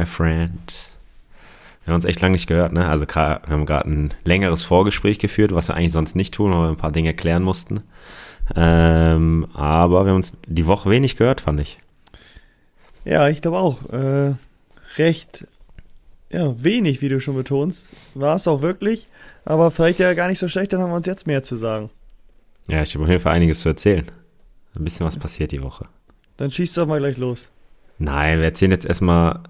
my friend. Wir haben uns echt lange nicht gehört, ne? Also wir haben gerade ein längeres Vorgespräch geführt, was wir eigentlich sonst nicht tun, weil wir ein paar Dinge klären mussten. Ähm, aber wir haben uns die Woche wenig gehört, fand ich. Ja, ich glaube auch. Äh, recht ja, wenig, wie du schon betonst. War es auch wirklich. Aber vielleicht ja gar nicht so schlecht, dann haben wir uns jetzt mehr zu sagen. Ja, ich habe auf jeden Fall einiges zu erzählen. Ein bisschen was passiert die Woche. Dann schießt doch mal gleich los. Nein, wir erzählen jetzt erstmal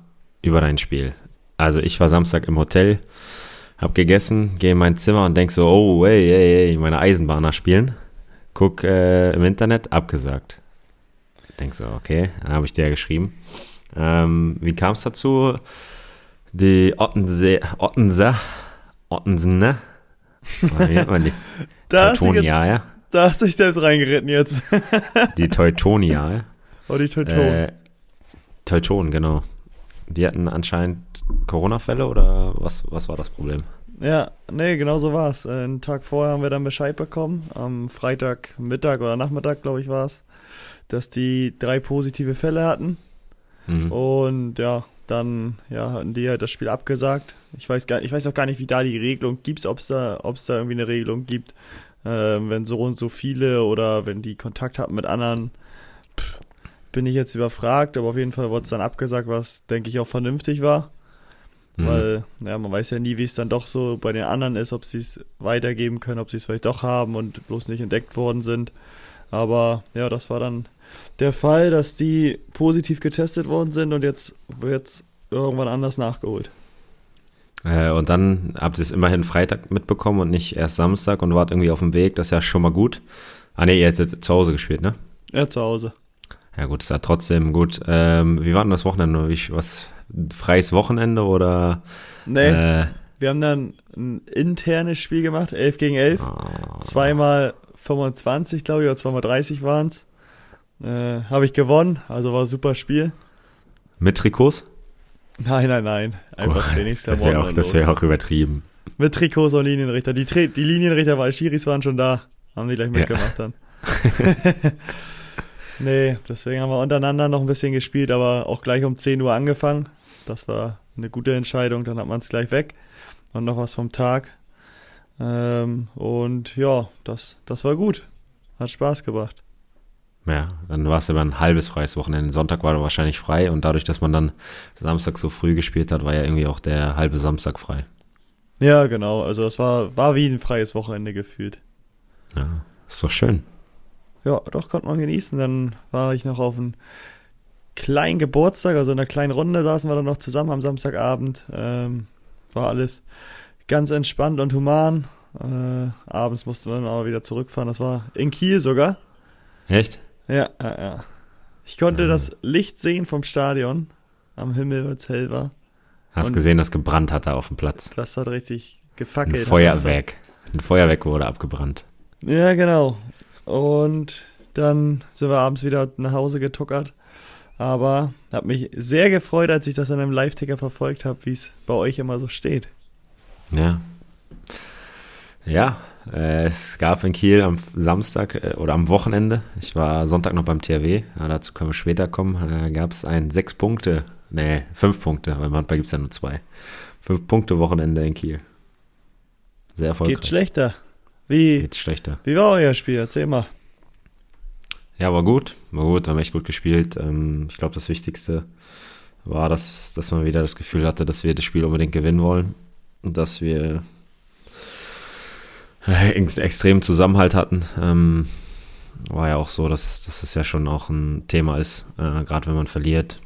über dein Spiel. Also ich war Samstag im Hotel, hab gegessen, gehe in mein Zimmer und denk so, oh, hey, hey, hey, meine Eisenbahner spielen. Guck äh, im Internet, abgesagt. Denk so, okay, dann habe ich dir geschrieben. Ähm, wie kam es dazu? Die Ottensee, Ottense, Ottensen, ne? Wie nennt man die? Teutonia, ja? Da hast du dich selbst reingeritten jetzt. die Teutonia, ja? Oh, die Teutonen. Äh, Teutonen, genau. Die hatten anscheinend Corona-Fälle oder was, was war das Problem? Ja, nee, genau so war es. Äh, einen Tag vorher haben wir dann Bescheid bekommen, am Freitagmittag oder Nachmittag, glaube ich, war es, dass die drei positive Fälle hatten. Mhm. Und ja, dann ja, hatten die halt das Spiel abgesagt. Ich weiß, gar, ich weiß auch gar nicht, wie da die Regelung gibt, ob es da, ob's da irgendwie eine Regelung gibt, äh, wenn so und so viele oder wenn die Kontakt hatten mit anderen. Pff, bin ich jetzt überfragt, aber auf jeden Fall wurde es dann abgesagt, was denke ich auch vernünftig war. Mhm. Weil, ja, man weiß ja nie, wie es dann doch so bei den anderen ist, ob sie es weitergeben können, ob sie es vielleicht doch haben und bloß nicht entdeckt worden sind. Aber ja, das war dann der Fall, dass die positiv getestet worden sind und jetzt wird es irgendwann anders nachgeholt. Äh, und dann habt ihr es immerhin Freitag mitbekommen und nicht erst Samstag und wart irgendwie auf dem Weg. Das ist ja schon mal gut. Ah ne, ihr hättet zu Hause gespielt, ne? Ja, zu Hause. Ja gut, ist ja trotzdem gut. Ähm, wie war denn das Wochenende? Wie, was, freies Wochenende oder? Nee, äh, wir haben dann ein internes Spiel gemacht, 11 gegen 11. Oh. Zweimal 25, glaube ich, oder zweimal 30 waren es. Äh, Habe ich gewonnen, also war ein super Spiel. Mit Trikots? Nein, nein, nein. Einfach oh, Trainingsklamotten. Das wäre auch, das wär auch übertrieben. Mit Trikots und Linienrichter. Die, die Linienrichter, weil Schiris waren schon da. Haben die gleich mitgemacht ja. dann. nee, deswegen haben wir untereinander noch ein bisschen gespielt, aber auch gleich um 10 Uhr angefangen. Das war eine gute Entscheidung, dann hat man es gleich weg. Und noch was vom Tag. Ähm, und ja, das, das war gut. Hat Spaß gemacht. Ja, dann war es aber ein halbes freies Wochenende. Sonntag war wahrscheinlich frei und dadurch, dass man dann Samstag so früh gespielt hat, war ja irgendwie auch der halbe Samstag frei. Ja, genau. Also es war, war wie ein freies Wochenende gefühlt. Ja, ist doch schön. Ja, doch, konnte man genießen. Dann war ich noch auf einem kleinen Geburtstag, also in einer kleinen Runde saßen wir dann noch zusammen am Samstagabend. Ähm, war alles ganz entspannt und human. Äh, abends mussten wir dann aber wieder zurückfahren. Das war in Kiel sogar. Echt? Ja, ja, ja. Ich konnte ja. das Licht sehen vom Stadion am Himmel, als hell war. Hast Und gesehen, dass gebrannt hat da auf dem Platz. Das hat richtig gefackelt. Ein Feuerwerk. Ein Feuerwerk wurde abgebrannt. Ja, genau. Und dann sind wir abends wieder nach Hause getuckert. Aber habe mich sehr gefreut, als ich das an einem Live-Ticker verfolgt habe, wie es bei euch immer so steht. Ja. Ja, äh, es gab in Kiel am Samstag äh, oder am Wochenende, ich war Sonntag noch beim THW, ja, dazu können wir später kommen, äh, gab es ein sechs Punkte, nee, fünf Punkte, weil manchmal gibt es ja nur zwei. Fünf Punkte Wochenende in Kiel. Sehr erfolgreich. Geht schlechter. Wie, Geht schlechter. Wie war euer Spiel? Erzähl mal. Ja, war gut. War gut, haben echt gut gespielt. Ähm, ich glaube, das Wichtigste war, dass, dass man wieder das Gefühl hatte, dass wir das Spiel unbedingt gewinnen wollen. Dass wir extrem Zusammenhalt hatten. Ähm, war ja auch so, dass, dass es ja schon auch ein Thema ist, äh, gerade wenn man verliert.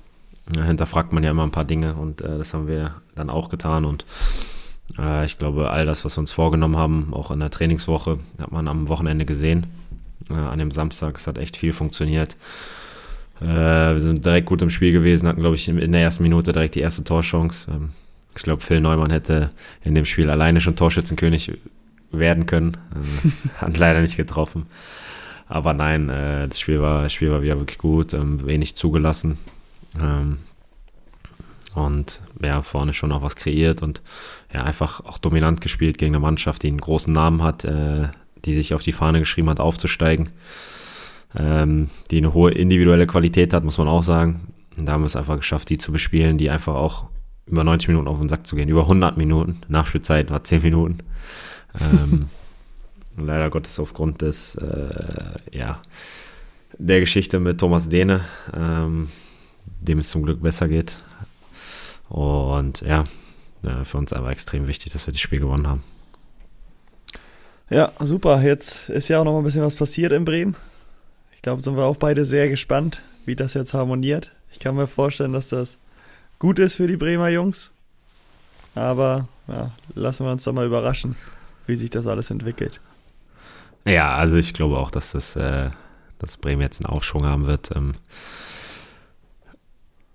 Ja, hinterfragt man ja immer ein paar Dinge und äh, das haben wir dann auch getan und äh, ich glaube, all das, was wir uns vorgenommen haben, auch in der Trainingswoche, hat man am Wochenende gesehen. Äh, an dem Samstag, es hat echt viel funktioniert. Äh, wir sind direkt gut im Spiel gewesen, hatten, glaube ich, in der ersten Minute direkt die erste Torchance. Ähm, ich glaube, Phil Neumann hätte in dem Spiel alleine schon Torschützenkönig werden können. Hat leider nicht getroffen. Aber nein, das Spiel war, das Spiel war wieder wirklich gut, ähm, wenig zugelassen. Ähm, und ja, vorne schon auch was kreiert und ja, einfach auch dominant gespielt gegen eine Mannschaft, die einen großen Namen hat, äh, die sich auf die Fahne geschrieben hat, aufzusteigen. Ähm, die eine hohe individuelle Qualität hat, muss man auch sagen. Und da haben wir es einfach geschafft, die zu bespielen, die einfach auch über 90 Minuten auf den Sack zu gehen, über 100 Minuten. Nachspielzeit war 10 Minuten. ähm, leider Gottes aufgrund des, äh, ja, der Geschichte mit Thomas Dehne, ähm, dem es zum Glück besser geht. Und ja, für uns aber extrem wichtig, dass wir das Spiel gewonnen haben. Ja, super. Jetzt ist ja auch noch mal ein bisschen was passiert in Bremen. Ich glaube, sind wir auch beide sehr gespannt, wie das jetzt harmoniert. Ich kann mir vorstellen, dass das gut ist für die Bremer Jungs. Aber ja, lassen wir uns doch mal überraschen, wie sich das alles entwickelt. Ja, also ich glaube auch, dass das, äh, dass Bremen jetzt einen Aufschwung haben wird. Ähm,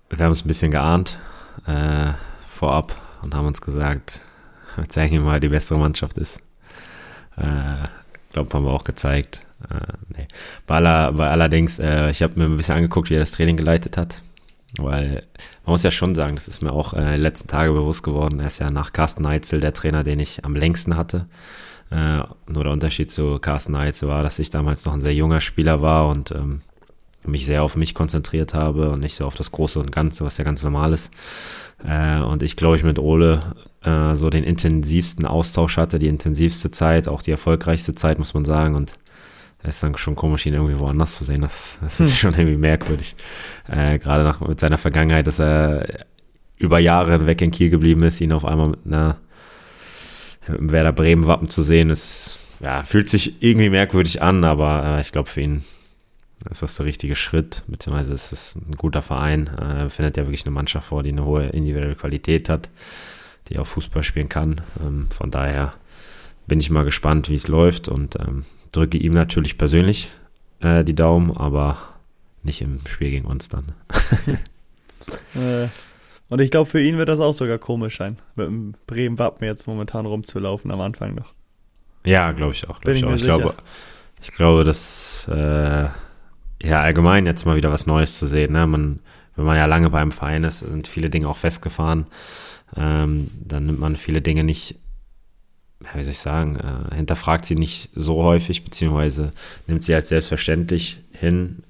wir haben es ein bisschen geahnt äh, vorab und haben uns gesagt, wir zeigen ihm mal, die bessere Mannschaft ist. Äh, glaube, haben wir auch gezeigt. Äh, nee. bei, aller, bei allerdings, äh, ich habe mir ein bisschen angeguckt, wie er das Training geleitet hat. Weil man muss ja schon sagen, das ist mir auch äh, letzten Tage bewusst geworden. Er ist ja nach Carsten Neitzel der Trainer, den ich am längsten hatte. Äh, nur der Unterschied zu Carsten Neitzel war, dass ich damals noch ein sehr junger Spieler war und ähm, mich sehr auf mich konzentriert habe und nicht so auf das Große und Ganze, was ja ganz normal ist. Äh, und ich glaube, ich mit Ole äh, so den intensivsten Austausch hatte, die intensivste Zeit, auch die erfolgreichste Zeit, muss man sagen. Und es ist dann schon komisch, ihn irgendwie woanders zu sehen. Das, das ist hm. schon irgendwie merkwürdig. Äh, Gerade nach, mit seiner Vergangenheit, dass er über Jahre hinweg in Kiel geblieben ist, ihn auf einmal mit einer Werder Bremen Wappen zu sehen, ist, ja, fühlt sich irgendwie merkwürdig an, aber äh, ich glaube für ihn ist das der richtige Schritt, beziehungsweise ist es ein guter Verein, äh, findet ja wirklich eine Mannschaft vor, die eine hohe individuelle Qualität hat, die auch Fußball spielen kann. Ähm, von daher bin ich mal gespannt, wie es läuft und ähm, drücke ihm natürlich persönlich äh, die Daumen, aber nicht im Spiel gegen uns dann. äh, und ich glaube, für ihn wird das auch sogar komisch sein, mit dem Bremen-Wappen jetzt momentan rumzulaufen am Anfang noch. Ja, glaube ich auch. Glaub ich, ich, auch. ich glaube, ich glaube, dass äh, ja, allgemein jetzt mal wieder was Neues zu sehen. Ne? Man, wenn man ja lange beim Verein ist, sind viele Dinge auch festgefahren. Ähm, dann nimmt man viele Dinge nicht, wie soll ich sagen, äh, hinterfragt sie nicht so häufig, beziehungsweise nimmt sie als selbstverständlich hin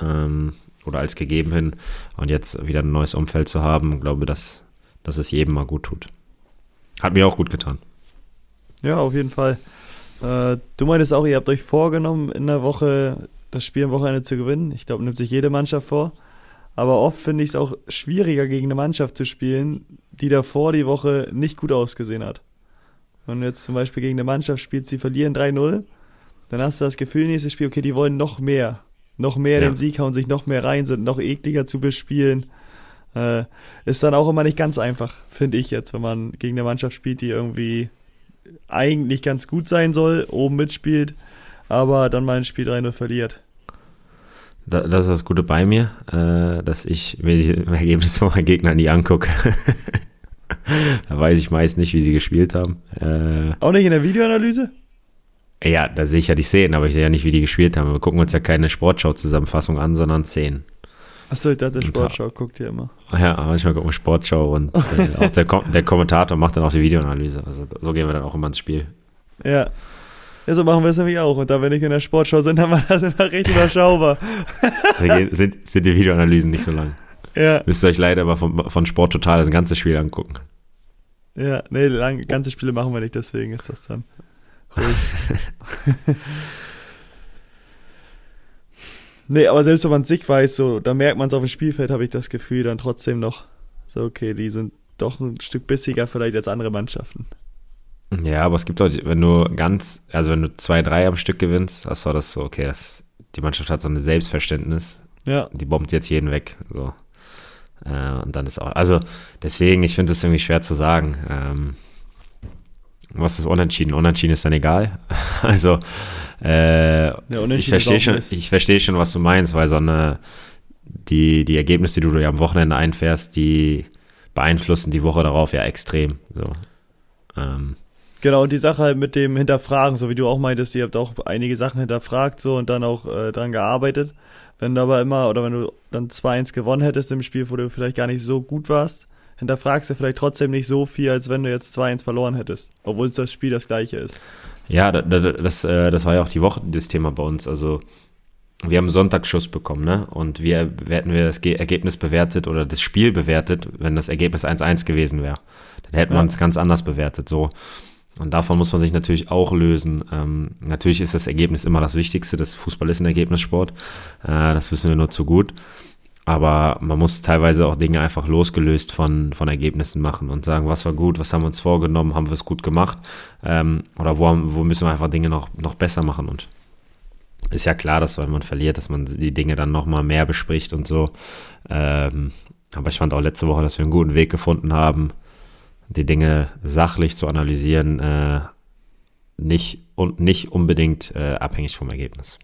ähm, oder als gegeben hin. Und jetzt wieder ein neues Umfeld zu haben, glaube dass, dass es jedem mal gut tut. Hat mir auch gut getan. Ja, auf jeden Fall. Äh, du meintest auch, ihr habt euch vorgenommen, in der Woche das Spiel am Wochenende zu gewinnen. Ich glaube, nimmt sich jede Mannschaft vor. Aber oft finde ich es auch schwieriger, gegen eine Mannschaft zu spielen, die davor die Woche nicht gut ausgesehen hat. Wenn du jetzt zum Beispiel gegen eine Mannschaft spielst, die verlieren 3-0, dann hast du das Gefühl, nächstes Spiel, okay, die wollen noch mehr. Noch mehr ja. den Sieg hauen, sich noch mehr rein, sind noch ekliger zu bespielen. Äh, ist dann auch immer nicht ganz einfach, finde ich jetzt, wenn man gegen eine Mannschaft spielt, die irgendwie eigentlich ganz gut sein soll, oben mitspielt aber dann mein Spiel 3-0 verliert. Das ist das Gute bei mir, äh, dass ich mir die Ergebnisse von meinen Gegnern nie angucke. da weiß ich meist nicht, wie sie gespielt haben. Äh, Auch nicht in der Videoanalyse? Ja, da sehe ich ja die Szenen, aber ich sehe ja nicht, wie die gespielt haben. Wir gucken uns ja keine Sportschau-Zusammenfassung an, sondern Szenen. Achso, ich dachte, Sportschau guckt ihr immer. Ja, manchmal gucken wir Sportschau und äh, auch der, Kom der Kommentator macht dann auch die Videoanalyse. Also so gehen wir dann auch immer ins Spiel. Ja, ja, so machen wir es nämlich auch. Und da, wenn ich in der Sportschau sind, dann war das immer recht überschaubar. sind, sind die Videoanalysen nicht so lang. Ja. Müsst ihr euch leider mal von, von Sport total das ganze Spiel angucken. Ja, nee, lang, ganze Spiele machen wir nicht, deswegen ist das dann ruhig. nee, aber selbst wenn man sich weiß, so, da merkt man es auf dem Spielfeld, habe ich das Gefühl dann trotzdem noch, so, okay, die sind doch ein Stück bissiger vielleicht als andere Mannschaften. Ja, aber es gibt auch, wenn du ganz, also wenn du zwei, drei am Stück gewinnst, hast du das so, okay, das, die Mannschaft hat so ein Selbstverständnis. Ja. Die bombt jetzt jeden weg. So. Äh, und dann ist auch, also deswegen, ich finde es irgendwie schwer zu sagen. Ähm, was ist unentschieden? Unentschieden ist dann egal. also, äh, ich verstehe schon, ich verstehe schon, was du meinst, weil so eine, die, die Ergebnisse, die du ja am Wochenende einfährst, die beeinflussen die Woche darauf ja extrem. So. Ähm, Genau, und die Sache halt mit dem Hinterfragen, so wie du auch meintest, ihr habt auch einige Sachen hinterfragt so und dann auch äh, dran gearbeitet. Wenn du aber immer, oder wenn du dann 2-1 gewonnen hättest im Spiel, wo du vielleicht gar nicht so gut warst, hinterfragst du vielleicht trotzdem nicht so viel, als wenn du jetzt 2-1 verloren hättest, obwohl das Spiel das gleiche ist. Ja, das, das, das, äh, das war ja auch die Woche das Thema bei uns. Also wir haben Sonntagsschuss bekommen, ne? Und wir hätten wir das Ergebnis bewertet oder das Spiel bewertet, wenn das Ergebnis 1-1 gewesen wäre. Dann hätte ja. man es ganz anders bewertet. So. Und davon muss man sich natürlich auch lösen. Ähm, natürlich ist das Ergebnis immer das Wichtigste. Das Fußball ist ein Ergebnissport. Äh, das wissen wir nur zu gut. Aber man muss teilweise auch Dinge einfach losgelöst von, von Ergebnissen machen und sagen, was war gut, was haben wir uns vorgenommen, haben wir es gut gemacht ähm, oder wo, wo müssen wir einfach Dinge noch, noch besser machen. Und ist ja klar, dass wenn man verliert, dass man die Dinge dann nochmal mehr bespricht und so. Ähm, aber ich fand auch letzte Woche, dass wir einen guten Weg gefunden haben, die Dinge sachlich zu analysieren, äh, nicht und nicht unbedingt äh, abhängig vom Ergebnis.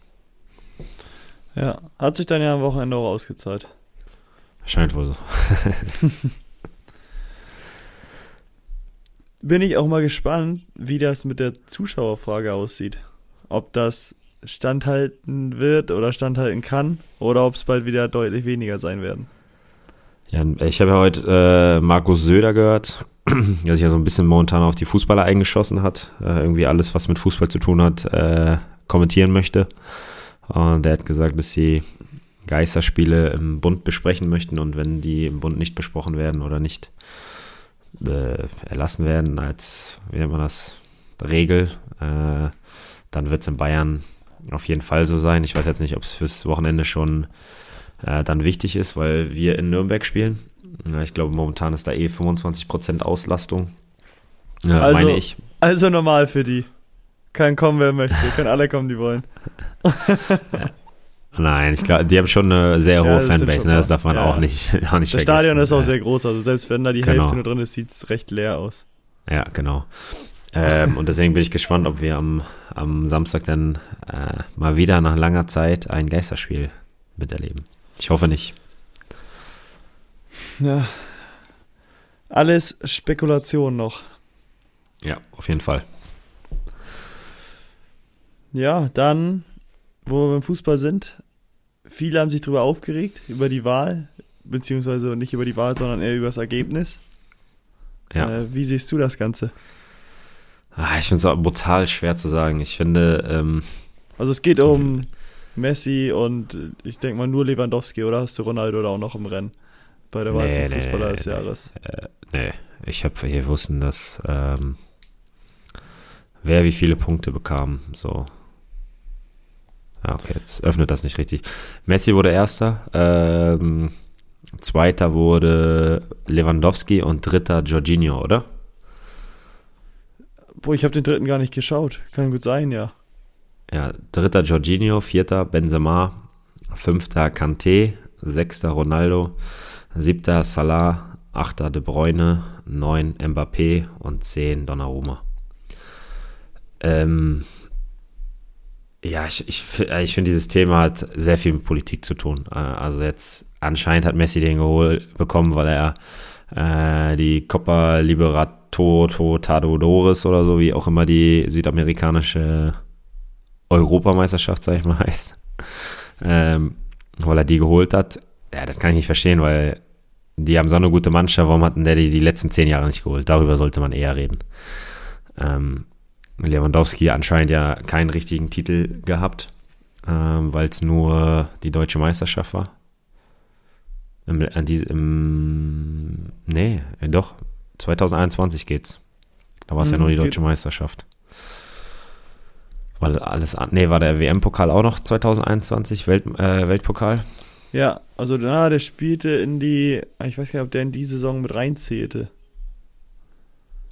Ja, hat sich dann ja am Wochenende auch ausgezahlt. Scheint wohl so. Bin ich auch mal gespannt, wie das mit der Zuschauerfrage aussieht. Ob das standhalten wird oder standhalten kann oder ob es bald wieder deutlich weniger sein werden. Ja, ich habe ja heute äh, Markus Söder gehört, der sich ja so ein bisschen momentan auf die Fußballer eingeschossen hat, äh, irgendwie alles, was mit Fußball zu tun hat, äh, kommentieren möchte. Und der hat gesagt, dass sie Geisterspiele im Bund besprechen möchten und wenn die im Bund nicht besprochen werden oder nicht äh, erlassen werden als, wie nennt man das, Regel, äh, dann wird es in Bayern auf jeden Fall so sein. Ich weiß jetzt nicht, ob es fürs Wochenende schon äh, dann wichtig ist, weil wir in Nürnberg spielen. Ja, ich glaube, momentan ist da eh 25% Auslastung. Ja, also, meine ich. Also normal für die. Kann kommen, wer möchte. Können alle kommen, die wollen. ja. Nein, ich glaube, die haben schon eine sehr hohe ja, Fanbase, ne? das darf man auch nicht, auch nicht Das Stadion ist auch sehr groß, also selbst wenn da die genau. Hälfte nur drin ist, sieht es recht leer aus. Ja, genau. Ähm, und deswegen bin ich gespannt, ob wir am, am Samstag dann äh, mal wieder nach langer Zeit ein Geisterspiel miterleben. Ich hoffe nicht. Ja. Alles Spekulation noch. Ja, auf jeden Fall. Ja, dann, wo wir beim Fußball sind, viele haben sich darüber aufgeregt, über die Wahl, beziehungsweise nicht über die Wahl, sondern eher über das Ergebnis. Ja. Äh, wie siehst du das Ganze? Ah, ich finde es brutal schwer zu sagen. Ich finde. Ähm, also, es geht um Messi und ich denke mal nur Lewandowski oder hast du Ronaldo da auch noch im Rennen bei der Wahl nee, zum nee, Fußballer nee, des Jahres? Äh, nee, ich habe hier wussten, dass ähm, wer wie viele Punkte bekam. So. Ja, okay, jetzt öffnet das nicht richtig. Messi wurde erster, ähm, zweiter wurde Lewandowski und dritter Jorginho, oder? Boah, ich habe den dritten gar nicht geschaut. Kann gut sein, ja. Ja, dritter Jorginho, vierter Benzema, fünfter Kanté, sechster Ronaldo, siebter Salah, achter De Bruyne, neun Mbappé und zehn Donnarumma. Ähm, ja, ich, ich, ich finde, dieses Thema hat sehr viel mit Politik zu tun. Äh, also jetzt anscheinend hat Messi den geholt bekommen, weil er äh, die Copa Libertadores oder so, wie auch immer die südamerikanische Europameisterschaft, sag ich mal, heißt, ähm, weil er die geholt hat. Ja, das kann ich nicht verstehen, weil die haben so eine gute Mannschaft, warum hatten der die die letzten zehn Jahre nicht geholt? Darüber sollte man eher reden. Ähm, Lewandowski anscheinend ja keinen richtigen Titel gehabt, ähm, weil es nur die deutsche Meisterschaft war. Im, im, nee, doch, 2021 geht's. Da war es mhm, ja nur die deutsche geht. Meisterschaft. Weil alles an. Nee, war der WM-Pokal auch noch 2021, Welt, äh, Weltpokal? Ja, also na, der spielte in die, ich weiß gar nicht, ob der in die Saison mit reinzählte.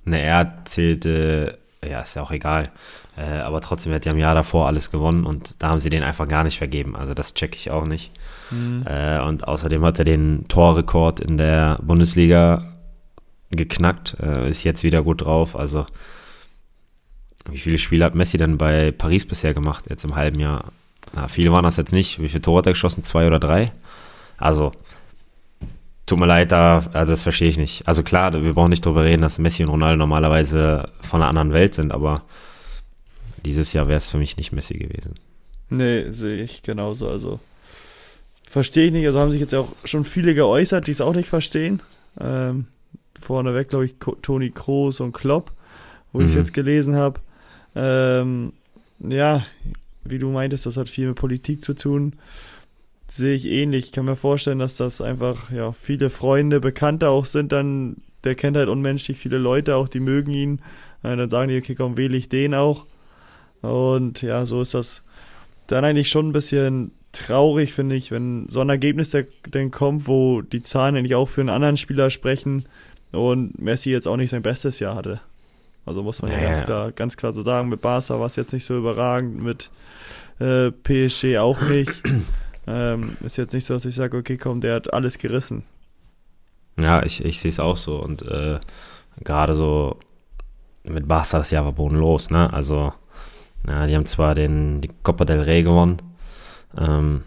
Ne, er zählte, ja, ist ja auch egal. Äh, aber trotzdem hat er im Jahr davor alles gewonnen und da haben sie den einfach gar nicht vergeben. Also das checke ich auch nicht. Mhm. Äh, und außerdem hat er den Torrekord in der Bundesliga geknackt, äh, ist jetzt wieder gut drauf. Also wie viele Spiele hat Messi denn bei Paris bisher gemacht, jetzt im halben Jahr? Na, viele waren das jetzt nicht. Wie viele Tore hat er geschossen? Zwei oder drei? Also, tut mir leid, da, also das verstehe ich nicht. Also klar, wir brauchen nicht darüber reden, dass Messi und Ronaldo normalerweise von einer anderen Welt sind, aber dieses Jahr wäre es für mich nicht Messi gewesen. Nee, sehe ich genauso. Also, verstehe ich nicht. Also haben sich jetzt auch schon viele geäußert, die es auch nicht verstehen. Ähm, vorneweg, glaube ich, Toni Kroos und Klopp, wo mhm. ich es jetzt gelesen habe. Ähm, ja, wie du meintest, das hat viel mit Politik zu tun. Sehe ich ähnlich. Ich kann mir vorstellen, dass das einfach, ja, viele Freunde, Bekannte auch sind, dann, der kennt halt unmenschlich viele Leute auch, die mögen ihn. Äh, dann sagen die, okay, komm, wähle ich den auch. Und ja, so ist das dann eigentlich schon ein bisschen traurig, finde ich, wenn so ein Ergebnis dann kommt, wo die Zahlen eigentlich auch für einen anderen Spieler sprechen und Messi jetzt auch nicht sein bestes Jahr hatte. Also muss man ja, ja ganz klar, ganz klar so sagen, mit Barca war es jetzt nicht so überragend, mit äh, PSG auch nicht. ähm, ist jetzt nicht so, dass ich sage, okay, komm, der hat alles gerissen. Ja, ich, ich sehe es auch so und äh, gerade so mit Barca das Jahr war bodenlos, ne? Also, ja, die haben zwar den, die Copa del Rey gewonnen, ähm,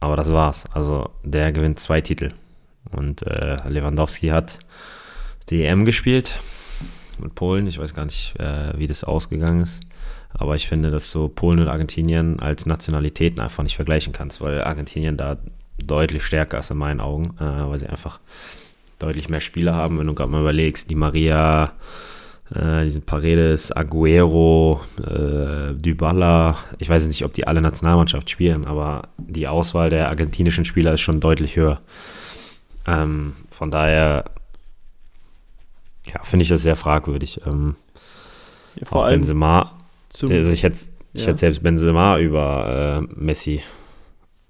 aber das war's. Also, der gewinnt zwei Titel. Und äh, Lewandowski hat die EM gespielt mit Polen. Ich weiß gar nicht, äh, wie das ausgegangen ist. Aber ich finde, dass so Polen und Argentinien als Nationalitäten einfach nicht vergleichen kannst, weil Argentinien da deutlich stärker ist in meinen Augen, äh, weil sie einfach deutlich mehr Spieler haben. Wenn du gerade mal überlegst, die Maria, äh, diesen Paredes, Aguero, äh, Dybala, ich weiß nicht, ob die alle Nationalmannschaft spielen, aber die Auswahl der argentinischen Spieler ist schon deutlich höher. Ähm, von daher ja, finde ich das sehr fragwürdig. Ähm, ja, vor allem Benzema, also ich hätte, ich ja. selbst Benzema über äh, Messi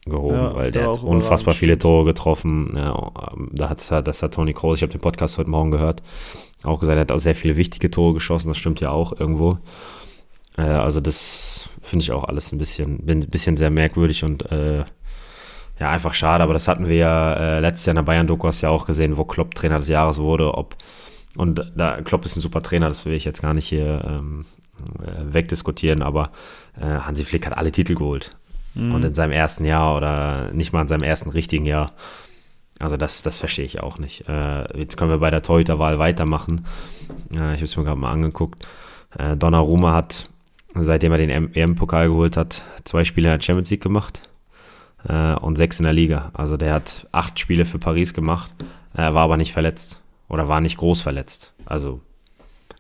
gehoben, ja, weil der hat unfassbar viele Tore getroffen. Ja, da hat's, das hat Toni Kroos, ich habe den Podcast heute Morgen gehört, auch gesagt, er hat auch sehr viele wichtige Tore geschossen, das stimmt ja auch irgendwo. Äh, also das finde ich auch alles ein bisschen, ein bisschen sehr merkwürdig und äh, ja, einfach schade, aber das hatten wir ja äh, letztes Jahr in der Bayern-Doku hast ja auch gesehen, wo Klopp Trainer des Jahres wurde, ob und da Klopp ist ein super Trainer, das will ich jetzt gar nicht hier ähm, äh, wegdiskutieren, aber äh, Hansi Flick hat alle Titel geholt. Mhm. Und in seinem ersten Jahr oder nicht mal in seinem ersten richtigen Jahr. Also das, das verstehe ich auch nicht. Äh, jetzt können wir bei der Torhüterwahl weitermachen. Äh, ich habe es mir gerade mal angeguckt. Äh, Donnarumma hat, seitdem er den EM-Pokal geholt hat, zwei Spiele in der Champions League gemacht äh, und sechs in der Liga. Also der hat acht Spiele für Paris gemacht, Er war aber nicht verletzt oder war nicht groß verletzt. Also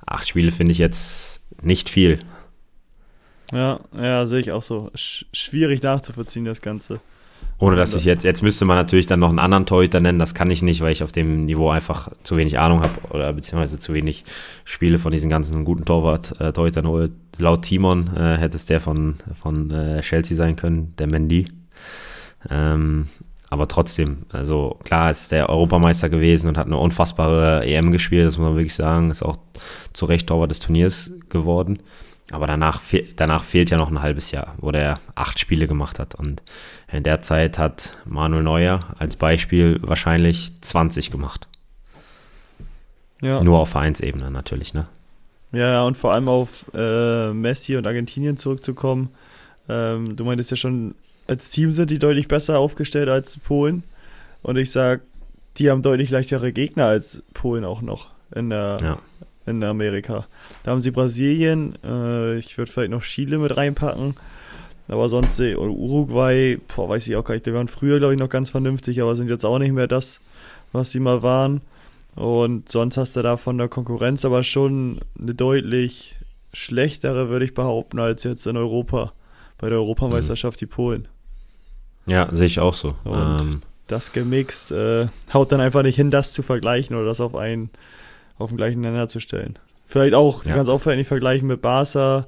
acht Spiele finde ich jetzt nicht viel. Ja, ja, sehe ich auch so. Sch schwierig nachzuvollziehen, das Ganze. Ohne dass ich jetzt, jetzt müsste man natürlich dann noch einen anderen Torhüter nennen, das kann ich nicht, weil ich auf dem Niveau einfach zu wenig Ahnung habe oder beziehungsweise zu wenig Spiele von diesen ganzen guten Torwart, äh, Torhütern hole. Laut Timon äh, hätte es der von, von äh, Chelsea sein können, der Mendy. Ähm, aber trotzdem, also klar ist der Europameister gewesen und hat eine unfassbare EM gespielt, das muss man wirklich sagen. Ist auch zu Recht Torwart des Turniers geworden. Aber danach, danach fehlt ja noch ein halbes Jahr, wo der acht Spiele gemacht hat. Und in der Zeit hat Manuel Neuer als Beispiel wahrscheinlich 20 gemacht. Ja. Nur auf Vereinsebene natürlich, ne? Ja, und vor allem auf äh, Messi und Argentinien zurückzukommen. Ähm, du meintest ja schon, als Team sind die deutlich besser aufgestellt als Polen. Und ich sag, die haben deutlich leichtere Gegner als Polen auch noch in der, ja. in Amerika. Da haben sie Brasilien, äh, ich würde vielleicht noch Chile mit reinpacken. Aber sonst, äh, Uruguay, boah, weiß ich auch gar nicht, die waren früher, glaube ich, noch ganz vernünftig, aber sind jetzt auch nicht mehr das, was sie mal waren. Und sonst hast du da von der Konkurrenz aber schon eine deutlich schlechtere, würde ich behaupten, als jetzt in Europa. Bei der Europameisterschaft mhm. die Polen. Ja, sehe ich auch so. Ähm, das gemixt äh, haut dann einfach nicht hin, das zu vergleichen oder das auf einen auf den gleichen Nenner zu stellen. Vielleicht auch, ja. ganz auffällig vergleichen mit Barca,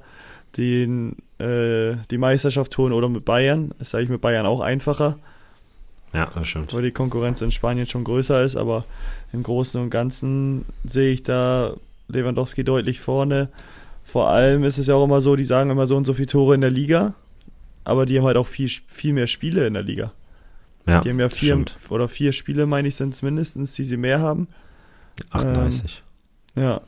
den, äh, die Meisterschaft holen oder mit Bayern. Das sage ich mit Bayern auch einfacher. Ja, das stimmt. Weil die Konkurrenz in Spanien schon größer ist, aber im Großen und Ganzen sehe ich da Lewandowski deutlich vorne. Vor allem ist es ja auch immer so, die sagen immer so und so viele Tore in der Liga aber die haben halt auch viel, viel mehr Spiele in der Liga. Ja, die haben ja vier stimmt. oder vier Spiele, meine ich, sind es mindestens, die sie mehr haben. 38. Ähm, ja.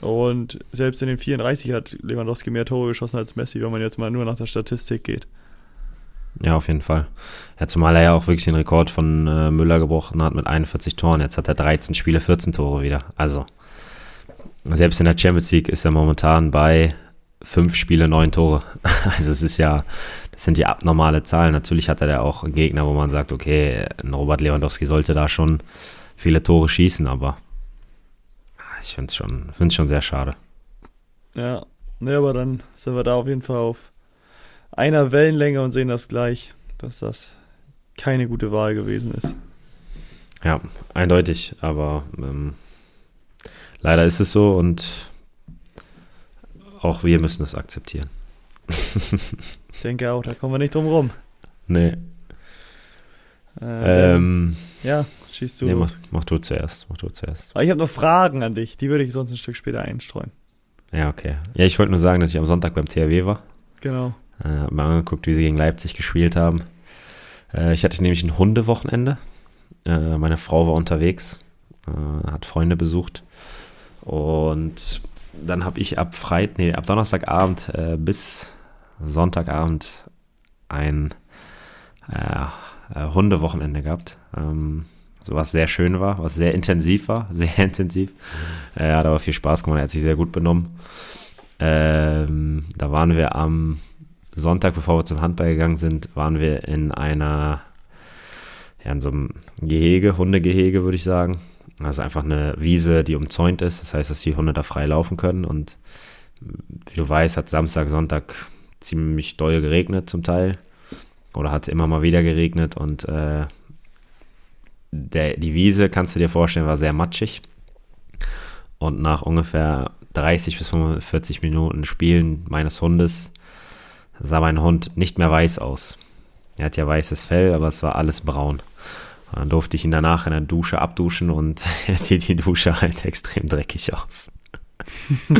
Und selbst in den 34 hat Lewandowski mehr Tore geschossen als Messi, wenn man jetzt mal nur nach der Statistik geht. Ja, auf jeden Fall. Ja, zumal er ja auch wirklich den Rekord von äh, Müller gebrochen hat mit 41 Toren. Jetzt hat er 13 Spiele, 14 Tore wieder. Also, selbst in der Champions League ist er momentan bei fünf Spiele, neun Tore. Also es ist ja, das sind die abnormale Zahlen. Natürlich hat er da auch Gegner, wo man sagt, okay, Robert Lewandowski sollte da schon viele Tore schießen, aber ich finde es schon, schon sehr schade. Ja, ne, aber dann sind wir da auf jeden Fall auf einer Wellenlänge und sehen das gleich, dass das keine gute Wahl gewesen ist. Ja, eindeutig, aber ähm, leider ist es so und auch wir müssen es akzeptieren. ich denke auch, da kommen wir nicht drum rum. Nee. Äh, ähm, ja, schießt du. Nee, mach, mach, du zuerst. Mach du zuerst. Aber ich habe noch Fragen an dich, die würde ich sonst ein Stück später einstreuen. Ja, okay. Ja, ich wollte nur sagen, dass ich am Sonntag beim THW war. Genau. Äh, hab mir angeguckt, wie sie gegen Leipzig gespielt haben. Äh, ich hatte nämlich ein Hundewochenende. Äh, meine Frau war unterwegs, äh, hat Freunde besucht. Und dann habe ich ab Freit, nee, ab Donnerstagabend äh, bis Sonntagabend ein äh, äh, Hundewochenende gehabt. Ähm, so was sehr schön war, was sehr intensiv war, sehr intensiv. Er hat aber viel Spaß gemacht, er hat sich sehr gut benommen. Ähm, da waren wir am Sonntag, bevor wir zum Handball gegangen sind, waren wir in einer, ja, in so einem Gehege, Hundegehege, würde ich sagen. Also einfach eine Wiese, die umzäunt ist. Das heißt, dass die Hunde da frei laufen können. Und wie du weißt, hat Samstag, Sonntag ziemlich doll geregnet zum Teil. Oder hat immer mal wieder geregnet. Und äh, der, die Wiese, kannst du dir vorstellen, war sehr matschig. Und nach ungefähr 30 bis 45 Minuten Spielen meines Hundes sah mein Hund nicht mehr weiß aus. Er hat ja weißes Fell, aber es war alles braun. Und dann durfte ich ihn danach in der Dusche abduschen und er sieht die Dusche halt extrem dreckig aus.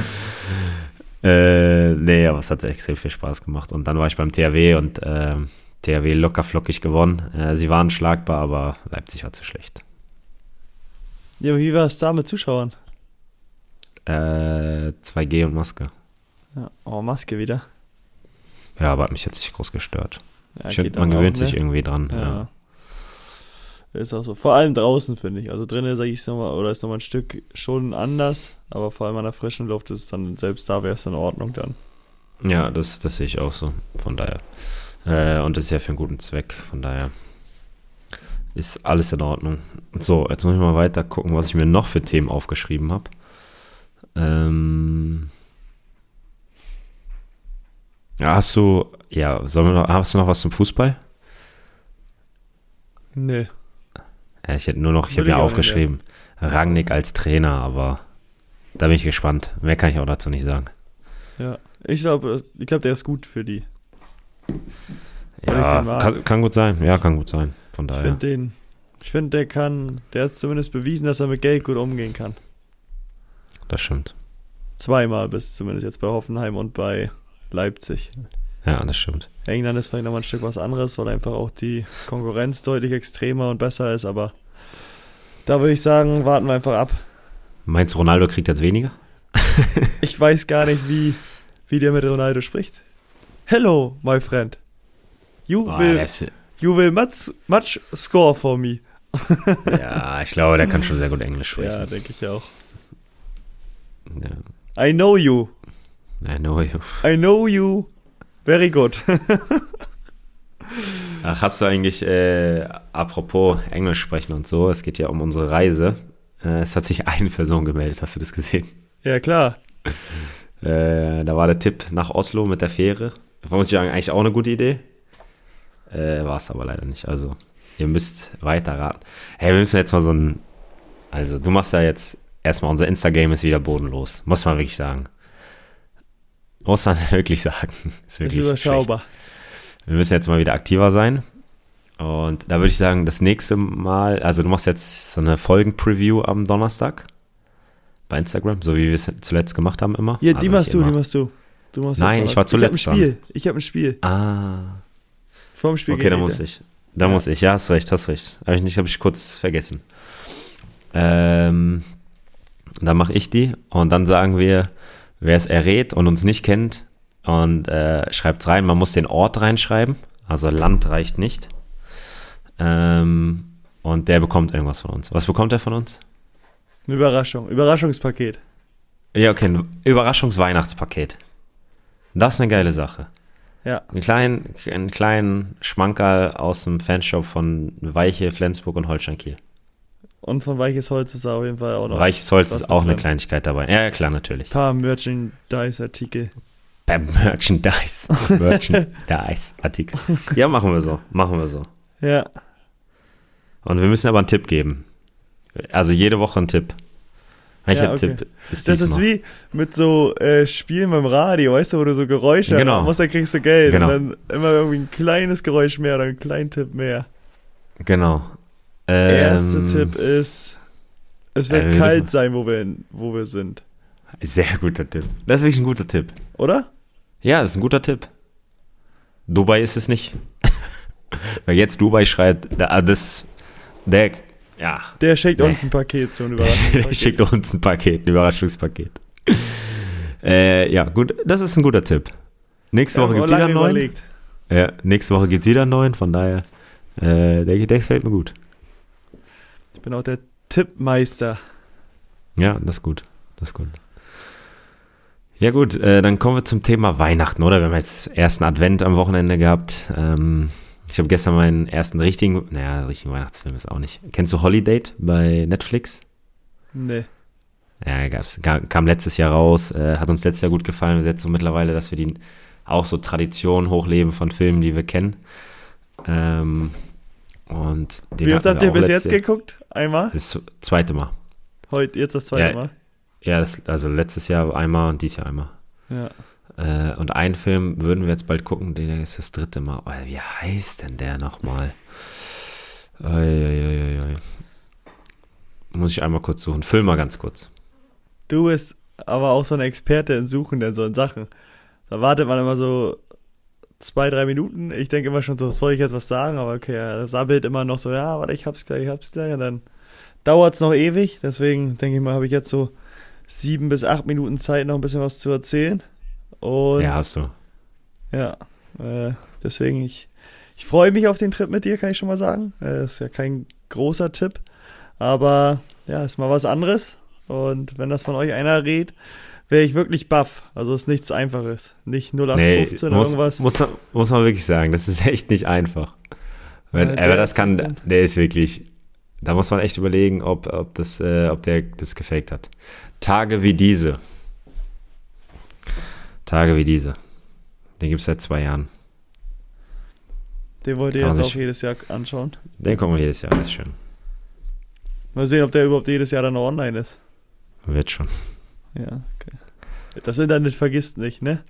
äh, nee, aber es hat extrem viel Spaß gemacht. Und dann war ich beim THW und äh, THW locker flockig gewonnen. Äh, sie waren schlagbar, aber Leipzig war zu schlecht. Ja, wie war es da mit Zuschauern? Äh, 2G und Maske. Ja, oh, Maske wieder. Ja, aber hat mich jetzt nicht groß gestört. Ja, find, man gewöhnt auch, sich ne? irgendwie dran. Ja. ja. Ist auch so. Vor allem draußen, finde ich. Also drinnen sage ich nochmal, oder ist nochmal ein Stück schon anders, aber vor allem an der frischen Luft ist es dann, selbst da wäre es in Ordnung dann. Ja, das, das sehe ich auch so. Von daher. Äh, und das ist ja für einen guten Zweck. Von daher ist alles in Ordnung. So, jetzt muss ich mal weiter gucken, was ich mir noch für Themen aufgeschrieben habe. Ähm, ja, hast du, ja, sollen wir noch, hast du noch was zum Fußball? Nee. Ja, ich hätte nur noch, ich habe mir aufgeschrieben, Rangnick als Trainer, aber da bin ich gespannt. Mehr kann ich auch dazu nicht sagen. Ja, ich glaube, ich glaube, der ist gut für die. Ja, kann, kann, gut sein. Ja, kann gut sein. Von daher. Ich finde den, ich finde, der kann, der hat zumindest bewiesen, dass er mit Geld gut umgehen kann. Das stimmt. Zweimal bis zumindest jetzt bei Hoffenheim und bei Leipzig. Ja, das stimmt. England ist vielleicht nochmal ein Stück was anderes, weil einfach auch die Konkurrenz deutlich extremer und besser ist, aber da würde ich sagen, warten wir einfach ab. Meinst du, Ronaldo kriegt jetzt weniger? ich weiß gar nicht, wie, wie der mit Ronaldo spricht. Hello, my friend. You oh, will, you will much, much score for me. ja, ich glaube, der kann schon sehr gut Englisch sprechen. Ja, denke ich auch. Ja. I know you. I know you. I know you. Very good. Ach, hast du eigentlich, äh, apropos Englisch sprechen und so, es geht ja um unsere Reise. Äh, es hat sich eine Person gemeldet, hast du das gesehen? Ja, klar. Äh, da war der Tipp nach Oslo mit der Fähre. Das muss ich sagen, eigentlich auch eine gute Idee. Äh, war es aber leider nicht. Also, ihr müsst weiter raten. Hey, wir müssen jetzt mal so ein. Also, du machst ja jetzt erstmal unser Insta-Game ist wieder bodenlos. Muss man wirklich sagen. Muss man wirklich sagen. Ist, wirklich ist überschaubar. Schlecht. Wir müssen jetzt mal wieder aktiver sein. Und da würde ich sagen, das nächste Mal, also du machst jetzt so eine Folgen-Preview am Donnerstag bei Instagram, so wie wir es zuletzt gemacht haben immer. Ja, die also machst du, immer. die machst du. du machst Nein, ich war zuletzt Ich habe ein Spiel. Ich habe ein Spiel. Ah. Vorm Spiel. Okay, da muss ich. Da ja. muss ich. Ja, hast recht, hast recht. Habe ich nicht, habe ich kurz vergessen. Ähm, dann mache ich die und dann sagen wir, wer es errät und uns nicht kennt und äh, schreibt rein. Man muss den Ort reinschreiben, also Land reicht nicht. Ähm, und der bekommt irgendwas von uns. Was bekommt er von uns? Eine Überraschung, Überraschungspaket. Ja, okay, ein Überraschungsweihnachtspaket. Das ist eine geile Sache. Ja. Einen kleinen, einen kleinen Schmankerl aus dem Fanshop von Weiche, Flensburg und Holstein Kiel. Und von Weiches Holz ist da auf jeden Fall auch noch. Weiches Holz ist auch eine Kleinigkeit dabei. Ja, klar, natürlich. Ein paar Merchandise-Artikel. Beim Merchandise. Merchandise-Artikel. Ja, machen wir so. Machen wir so. Ja. Und wir müssen aber einen Tipp geben. Also jede Woche einen Tipp. Welcher ja, okay. Tipp ist Das ist wie mit so äh, Spielen beim Radio, weißt du, wo du so Geräusche genau. musst, dann kriegst du Geld. Genau. Und dann immer irgendwie ein kleines Geräusch mehr oder einen kleinen Tipp mehr. Genau. Ähm, Erster Tipp ist, es wird äh, kalt sein, wo wir, wo wir sind. Sehr guter Tipp. Das ist wirklich ein guter Tipp. Oder? Ja, das ist ein guter Tipp. Dubai ist es nicht. Weil jetzt Dubai schreit, das, der, ja. Der schickt nee. uns ein Paket, so ein Überraschungspaket. Der schickt uns ein Paket, ein Überraschungspaket. äh, ja, gut, das ist ein guter Tipp. Nächste ja, Woche gibt es wieder einen neuen. Ja, nächste Woche gibt es wieder einen neuen, von daher, äh, der, der gefällt mir gut. Ich bin auch der Tippmeister. Ja, das ist gut. Das ist gut. Ja gut, äh, dann kommen wir zum Thema Weihnachten, oder? Wir haben jetzt ersten Advent am Wochenende gehabt. Ähm, ich habe gestern meinen ersten richtigen, naja, richtigen Weihnachtsfilm ist auch nicht. Kennst du Holiday bei Netflix? Nee. Ja, gab's, kam letztes Jahr raus, äh, hat uns letztes Jahr gut gefallen. Wir setzen so mittlerweile, dass wir die auch so Traditionen hochleben von Filmen, die wir kennen. Ähm, und den Wie oft habt ihr bis jetzt geguckt? Einmal? Das zweite Mal. Heute, jetzt das zweite ja, Mal? Ja, das, also letztes Jahr einmal und dieses Jahr einmal. Ja. Äh, und einen Film würden wir jetzt bald gucken, den ist das dritte Mal. Oh, wie heißt denn der nochmal? Muss ich einmal kurz suchen. Film mal ganz kurz. Du bist aber auch so ein Experte in Suchen in so Sachen. Da wartet man immer so zwei, drei Minuten. Ich denke immer schon so, soll ich jetzt was sagen? Aber okay, er sabbelt immer noch so, ja, warte, ich hab's gleich, ich hab's gleich. Und dann dauert's noch ewig. Deswegen denke ich mal, habe ich jetzt so sieben bis acht Minuten Zeit, noch ein bisschen was zu erzählen. Und ja, hast du. Ja, äh, deswegen, ich, ich freue mich auf den Trip mit dir, kann ich schon mal sagen. Äh, ist ja kein großer Tipp, aber ja, ist mal was anderes. Und wenn das von euch einer redet, wäre ich wirklich baff. Also ist nichts Einfaches. Nicht 0815 nee, oder irgendwas. Muss, muss man wirklich sagen, das ist echt nicht einfach. Wenn, ja, aber das kann, der ist wirklich, da muss man echt überlegen, ob, ob, das, äh, ob der das gefaked hat. Tage wie diese. Tage wie diese. Den gibt es seit zwei Jahren. Den wollt ihr jetzt auch jedes Jahr anschauen? Den gucken wir jedes Jahr, das ist schön. Mal sehen, ob der überhaupt jedes Jahr dann noch online ist. Wird schon. Ja. Das Internet vergisst nicht, ne?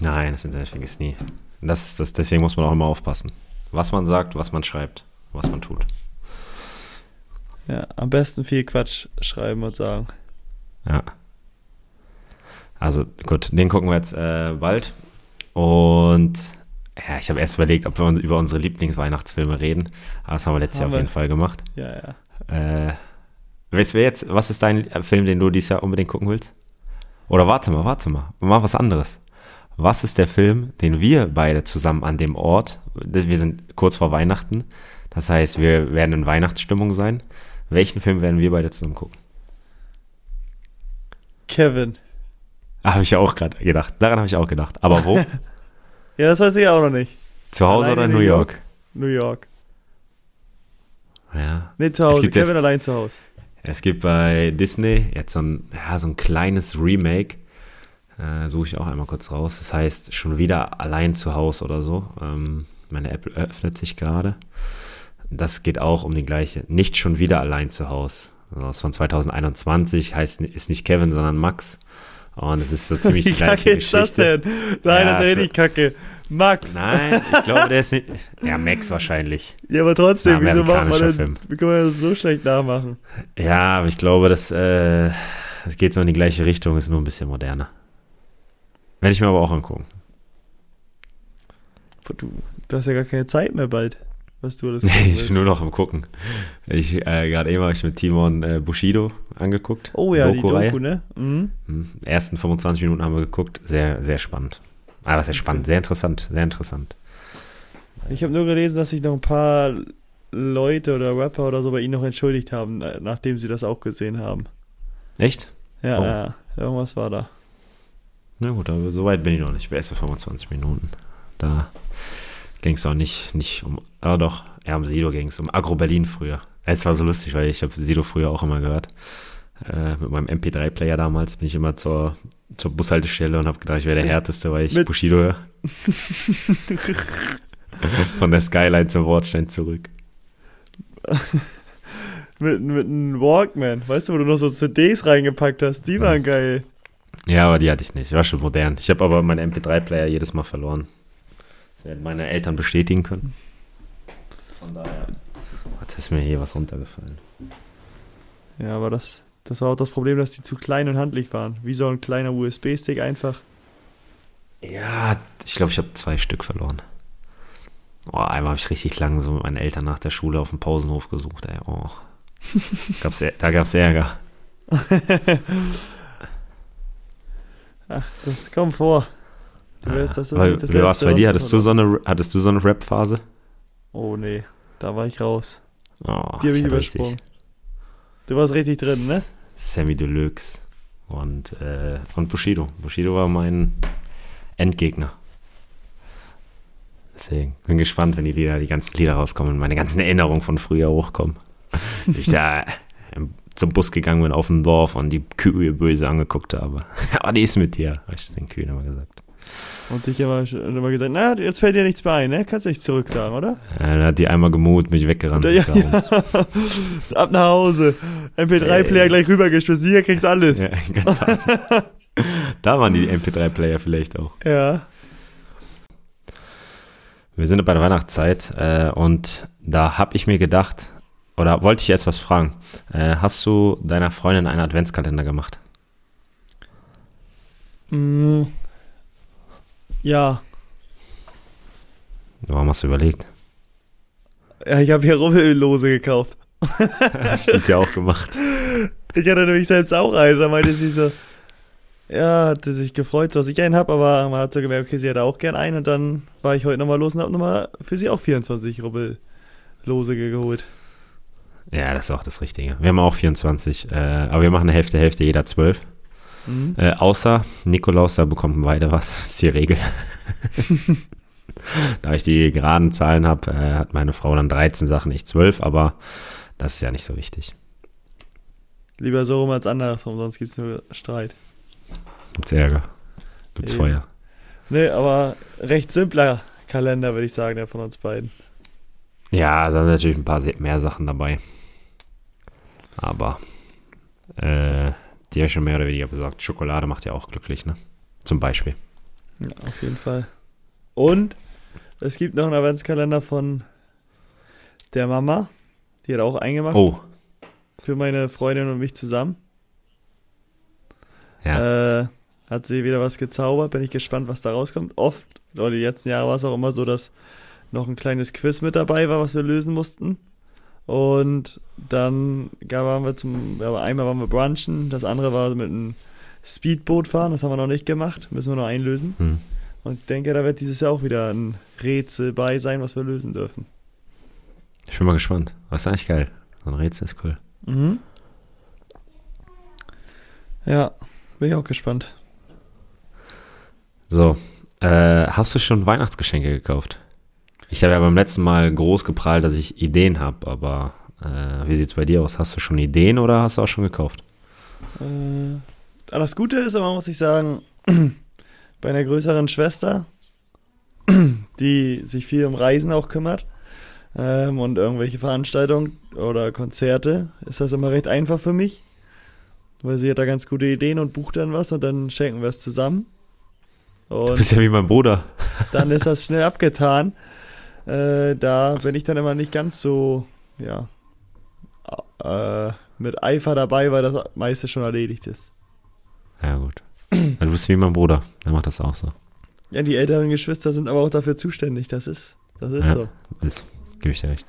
Nein, das Internet vergisst nie. Das, das, deswegen muss man auch immer aufpassen. Was man sagt, was man schreibt, was man tut. Ja, am besten viel Quatsch schreiben und sagen. Ja. Also gut, den gucken wir jetzt äh, bald. Und ja, ich habe erst überlegt, ob wir über unsere Lieblingsweihnachtsfilme reden. Aber das haben wir letztes haben Jahr auf jeden Fall gemacht. Ja, ja. Äh, weißt du jetzt, was ist dein Film, den du dieses Jahr unbedingt gucken willst? Oder warte mal, warte mal, mach was anderes. Was ist der Film, den wir beide zusammen an dem Ort, wir sind kurz vor Weihnachten, das heißt, wir werden in Weihnachtsstimmung sein. Welchen Film werden wir beide zusammen gucken? Kevin. Habe ich ja auch gerade gedacht. Daran habe ich auch gedacht. Aber wo? ja, das weiß ich auch noch nicht. Zu Hause allein oder in New York? York? New York. Ja. Nee, zu Hause. Kevin ja, allein zu Hause. Es gibt bei Disney jetzt so ein, ja, so ein kleines Remake. Äh, Suche ich auch einmal kurz raus. Das heißt, schon wieder allein zu Hause oder so. Ähm, meine App öffnet sich gerade. Das geht auch um die gleiche. Nicht schon wieder allein zu Hause. Also das von 2021 heißt, ist nicht Kevin, sondern Max. Und es ist so ziemlich die gleiche Wie Geschichte. ist das denn? Nein, ja, das ist ja richtig kacke. Max. Nein, ich glaube, der ist nicht. Ja, Max wahrscheinlich. Ja, aber trotzdem, wieso macht man denn, Film. wie kann man das so schlecht nachmachen? Ja, aber ich glaube, das, äh, das geht so in die gleiche Richtung, ist nur ein bisschen moderner. Werde ich mir aber auch angucken. Du, du hast ja gar keine Zeit mehr bald was du alles Nee, ich bin nur noch am gucken. Ich äh, gerade eben habe ich mit Timon äh, Bushido angeguckt. Oh ja, Doku die Doku, ne? Mhm. mhm. Ersten 25 Minuten haben wir geguckt. Sehr, sehr spannend. Aber sehr spannend, sehr interessant, sehr interessant. Ich habe nur gelesen, dass sich noch ein paar Leute oder Rapper oder so bei ihnen noch entschuldigt haben, äh, nachdem sie das auch gesehen haben. Echt? Ja, oh. ja irgendwas war da. Na gut, aber so weit bin ich noch nicht. Bei erste 25 Minuten. Da ging es auch nicht, nicht um, aber doch, ja, um Sido ging es, um Agro Berlin früher. Es war so lustig, weil ich habe Sido früher auch immer gehört. äh, mit meinem MP3-Player damals bin ich immer zur, zur Bushaltestelle und habe gedacht, ich wäre der Härteste, weil ich mit Bushido höre. Von der Skyline zum Wortstein zurück. mit, mit einem Walkman, weißt du, wo du noch so CDs reingepackt hast, die waren geil. Ja, aber die hatte ich nicht. Ich war schon modern. Ich habe aber meinen MP3-Player jedes Mal verloren. Das werden meine Eltern bestätigen können. Von daher hat es mir hier was runtergefallen. Ja, aber das, das war auch das Problem, dass die zu klein und handlich waren. Wie so ein kleiner USB-Stick einfach. Ja, ich glaube, ich habe zwei Stück verloren. Oh, einmal habe ich richtig lang so mit meinen Eltern nach der Schule auf dem Pausenhof gesucht, ey. Oh. gab's, da gab es Ärger. Ach, das kommt vor. Du ja, weißt, das ist weil, das Wie war es bei dir? Hattest du, so eine, hattest du so eine Rap-Phase? Oh nee, da war ich raus. Oh, Die habe ich, ich übersprungen. Richtig, du warst richtig drin, ne? Sammy Deluxe und, äh, und Bushido. Bushido war mein Endgegner. Deswegen bin gespannt, wenn die Lieder, die ganzen Lieder rauskommen und meine ganzen Erinnerungen von früher hochkommen. ich da zum Bus gegangen bin auf dem Dorf und die Kühe böse angeguckt habe. Aber die ist mit dir, habe ich den Kühen immer gesagt. Und ich habe immer gesagt, na, jetzt fällt dir nichts mehr ein, ne? Kannst du nicht zurück sagen, oder? Ja, dann hat die einmal gemut, mich weggerannt. Ja, ja. Ab nach Hause. MP3-Player gleich rübergeschmissen, hier kriegst alles. Ja, ganz da waren die MP3-Player vielleicht auch. Ja. Wir sind bei der Weihnachtszeit äh, und da habe ich mir gedacht, oder wollte ich erst was fragen. Äh, hast du deiner Freundin einen Adventskalender gemacht? Mm, ja. Warum hast du überlegt? Ja, ich habe hier Rubbellose gekauft. Hast du das ja auch gemacht. Ich hatte nämlich selbst auch einen. Da meinte sie so, ja, hat sie sich gefreut, dass ich einen habe, aber man hat so gemerkt, okay, sie hat auch gern einen. Und dann war ich heute nochmal los und habe nochmal für sie auch 24 Rubbellose geholt. Ja, das ist auch das Richtige. Wir haben auch 24, äh, aber wir machen eine Hälfte, Hälfte, jeder 12. Mhm. Äh, außer Nikolaus, da bekommen beide was. Das ist die Regel. da ich die geraden Zahlen habe, äh, hat meine Frau dann 13 Sachen, ich 12, aber das ist ja nicht so wichtig. Lieber so rum als andersrum, sonst gibt es nur Streit. Gibt's Ärger. Gibt's. Feuer. Nee, aber recht simpler Kalender, würde ich sagen, der von uns beiden. Ja, da sind natürlich ein paar mehr Sachen dabei. Aber äh, die habe ich schon mehr oder weniger besorgt. Schokolade macht ja auch glücklich, ne? Zum Beispiel. Ja, auf jeden Fall. Und es gibt noch einen Adventskalender von der Mama. Die hat auch eingemacht. Oh. Für meine Freundin und mich zusammen. Ja. Äh, hat sie wieder was gezaubert. Bin ich gespannt, was da rauskommt. Oft, oder die letzten Jahre war es auch immer so, dass noch ein kleines Quiz mit dabei war, was wir lösen mussten. Und dann waren wir zum, einmal waren wir brunchen, das andere war mit einem Speedboot fahren, das haben wir noch nicht gemacht, müssen wir noch einlösen. Hm. Und ich denke, da wird dieses Jahr auch wieder ein Rätsel bei sein, was wir lösen dürfen. Ich bin mal gespannt. Was ist eigentlich geil? So ein Rätsel ist cool. Mhm. Ja, bin ich auch gespannt. So, äh, hast du schon Weihnachtsgeschenke gekauft? Ich habe ja beim letzten Mal groß geprahlt, dass ich Ideen habe, aber äh, wie sieht es bei dir aus? Hast du schon Ideen oder hast du auch schon gekauft? Äh, das Gute ist aber, muss ich sagen, bei einer größeren Schwester, die sich viel um Reisen auch kümmert ähm, und irgendwelche Veranstaltungen oder Konzerte, ist das immer recht einfach für mich, weil sie hat da ganz gute Ideen und bucht dann was und dann schenken wir es zusammen. Und du bist ja wie mein Bruder. Dann ist das schnell abgetan. Äh, da bin ich dann immer nicht ganz so, ja, äh, mit Eifer dabei, weil das meiste schon erledigt ist. Ja, gut. du bist wie mein Bruder, der macht das auch so. Ja, die älteren Geschwister sind aber auch dafür zuständig, das ist, das ist ja, so. Das gebe ich dir recht.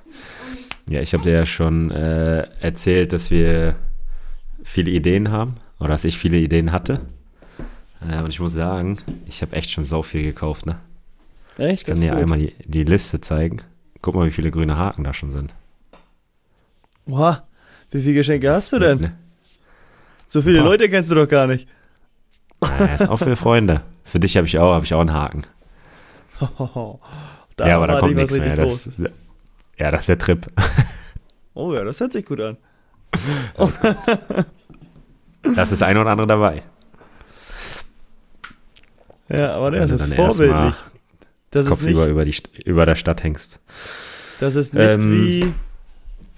Ja, ich habe dir ja schon äh, erzählt, dass wir viele Ideen haben oder dass ich viele Ideen hatte. Äh, und ich muss sagen, ich habe echt schon sau viel gekauft, ne? Echt? Ich kann dir einmal die, die Liste zeigen. Guck mal, wie viele grüne Haken da schon sind. Boah, wie viele Geschenke das hast du denn? Ne? So viele Boah. Leute kennst du doch gar nicht. Ja, ist auch für Freunde. Für dich habe ich auch, habe ich auch einen Haken. da ja, aber da kommt nichts mehr. Das, ja, das ist der Trip. oh ja, das hört sich gut an. Das ist ein oder andere dabei. Ja, aber das ist vorbildlich. Das Kopf ist nicht, über, über, die, über der Stadt hängst. Das ist nicht ähm, wie,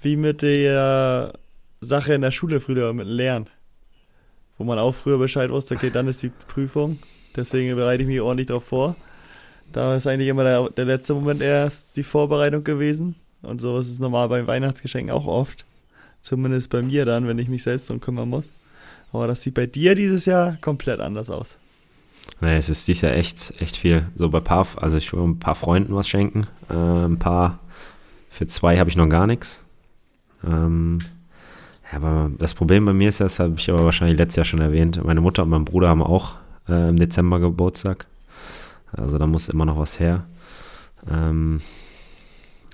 wie mit der Sache in der Schule früher, mit Lernen. Wo man auch früher Bescheid wusste, okay, dann ist die Prüfung. Deswegen bereite ich mich ordentlich darauf vor. Da ist eigentlich immer der, der letzte Moment erst die Vorbereitung gewesen. Und so ist es normal beim Weihnachtsgeschenk auch oft. Zumindest bei mir dann, wenn ich mich selbst darum kümmern muss. Aber das sieht bei dir dieses Jahr komplett anders aus. Nee, es ist dieses Jahr echt, echt viel. So bei paar, also ich will ein paar Freunden was schenken. Äh, ein paar, für zwei habe ich noch gar nichts. Ähm, ja, aber das Problem bei mir ist ja, das habe ich aber wahrscheinlich letztes Jahr schon erwähnt, meine Mutter und mein Bruder haben auch äh, im Dezember Geburtstag. Also da muss immer noch was her. Ähm,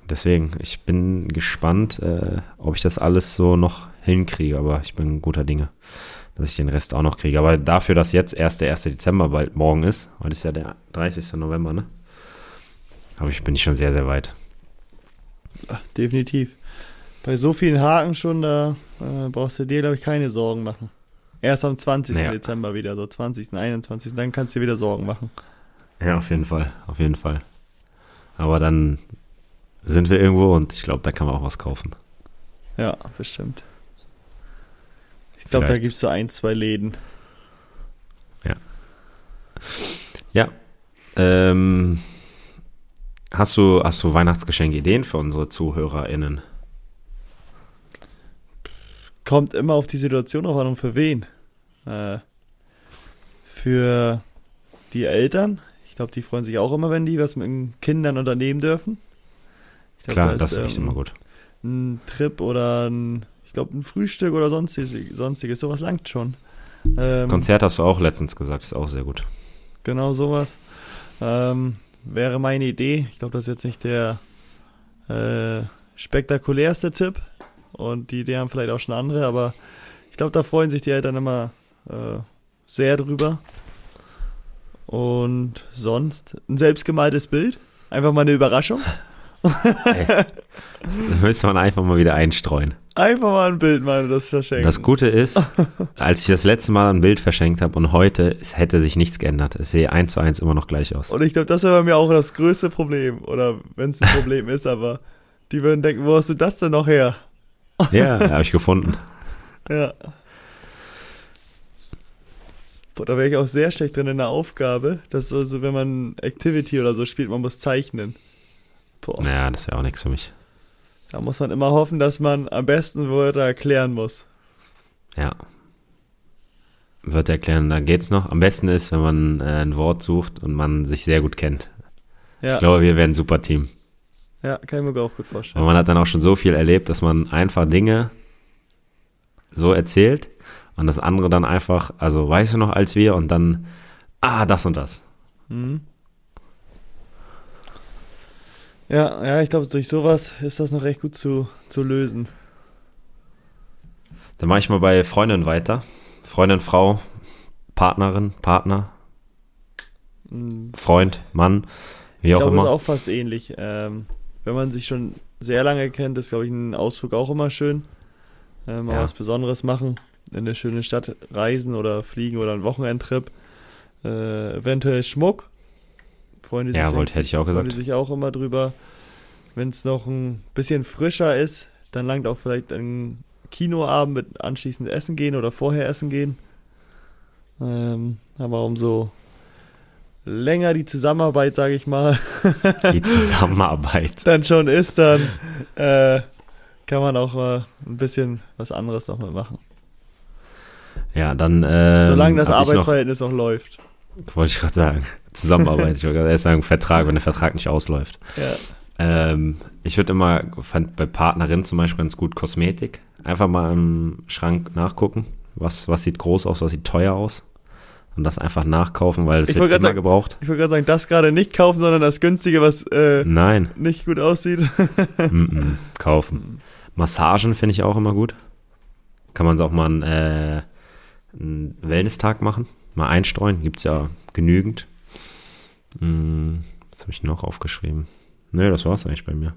deswegen, ich bin gespannt, äh, ob ich das alles so noch hinkriege, aber ich bin guter Dinge, dass ich den Rest auch noch kriege. Aber dafür, dass jetzt erst der 1. Dezember bald morgen ist, heute ist ja der 30. November, ne? Aber ich bin ich schon sehr, sehr weit. Ach, definitiv. Bei so vielen Haken schon, da äh, brauchst du dir, glaube ich, keine Sorgen machen. Erst am 20. Naja. Dezember wieder, so 20., 21., dann kannst du dir wieder Sorgen machen. Ja, auf jeden Fall, auf jeden Fall. Aber dann sind wir irgendwo und ich glaube, da kann man auch was kaufen. Ja, bestimmt. Ich glaube, da gibt es so ein, zwei Läden. Ja. Ja. Ähm, hast du, hast du Weihnachtsgeschenke-Ideen für unsere ZuhörerInnen? Kommt immer auf die Situation auf an und für wen. Äh, für die Eltern. Ich glaube, die freuen sich auch immer, wenn die was mit den Kindern unternehmen dürfen. Glaub, Klar, da das ist echt ähm, immer gut. Ein Trip oder ein, ich glaube, ein Frühstück oder sonstiges, sonstiges. Sowas langt schon. Ähm, Konzert hast du auch letztens gesagt, ist auch sehr gut. Genau sowas. Ähm, wäre meine Idee. Ich glaube, das ist jetzt nicht der äh, spektakulärste Tipp. Und die Idee haben vielleicht auch schon andere, aber ich glaube, da freuen sich die Eltern immer äh, sehr drüber. Und sonst ein selbstgemaltes Bild. Einfach mal eine Überraschung. Hey, das müsste man einfach mal wieder einstreuen. Einfach mal ein Bild mal das verschenken. Das Gute ist, als ich das letzte Mal ein Bild verschenkt habe und heute, es hätte sich nichts geändert. Es sehe eins zu eins immer noch gleich aus. Und ich glaube, das wäre bei mir auch das größte Problem. Oder wenn es ein Problem ist, aber die würden denken, wo hast du das denn noch her? Ja, habe ich gefunden. Ja. Boah, da wäre ich auch sehr schlecht drin in der Aufgabe. Das ist also, wenn man Activity oder so spielt, man muss zeichnen. Boah. Ja, das wäre auch nichts für mich. Da muss man immer hoffen, dass man am besten Wörter erklären muss. Ja. Wörter erklären, da geht's noch. Am besten ist, wenn man äh, ein Wort sucht und man sich sehr gut kennt. Ja. Ich glaube, wir wären ein super Team. Ja, kann ich mir auch gut vorstellen. Und man hat dann auch schon so viel erlebt, dass man einfach Dinge so erzählt und das andere dann einfach, also weißt du noch als wir und dann, ah, das und das. Mhm. Ja, ja, ich glaube, durch sowas ist das noch recht gut zu, zu lösen. Dann mache ich mal bei Freundin weiter. Freundin, Frau, Partnerin, Partner, mhm. Freund, Mann, wie ich auch glaube, immer. ist auch fast ähnlich. Ähm, wenn man sich schon sehr lange kennt, ist, glaube ich, ein Ausflug auch immer schön. Ähm, ja. was Besonderes machen in eine schöne Stadt reisen oder fliegen oder einen Wochenendtrip. Äh, eventuell Schmuck. Freunde ja, wollte, hätte ich auch gesagt. sich auch immer drüber. Wenn es noch ein bisschen frischer ist, dann langt auch vielleicht ein Kinoabend mit anschließend essen gehen oder vorher essen gehen. Ähm, aber umso länger die Zusammenarbeit, sage ich mal, die Zusammenarbeit dann schon ist, dann äh, kann man auch äh, ein bisschen was anderes noch mal machen. Ja, dann. Ähm, Solange das Arbeitsverhältnis noch, noch läuft. Wollte ich gerade sagen. Zusammenarbeit. ich wollte gerade sagen, Vertrag, wenn der Vertrag nicht ausläuft. Ja. Ähm, ich würde immer, fand bei Partnerin zum Beispiel ganz gut Kosmetik. Einfach mal im Schrank nachgucken. Was, was sieht groß aus, was sieht teuer aus. Und das einfach nachkaufen, weil es wird immer sagen, gebraucht. Ich wollte gerade sagen, das gerade nicht kaufen, sondern das günstige, was äh, Nein. nicht gut aussieht. mm -mm, kaufen. Massagen finde ich auch immer gut. Kann man es auch mal ein äh, einen Wellness-Tag machen, mal einstreuen, gibt es ja genügend. Hm, was habe ich noch aufgeschrieben? Nö, das war es eigentlich bei mir.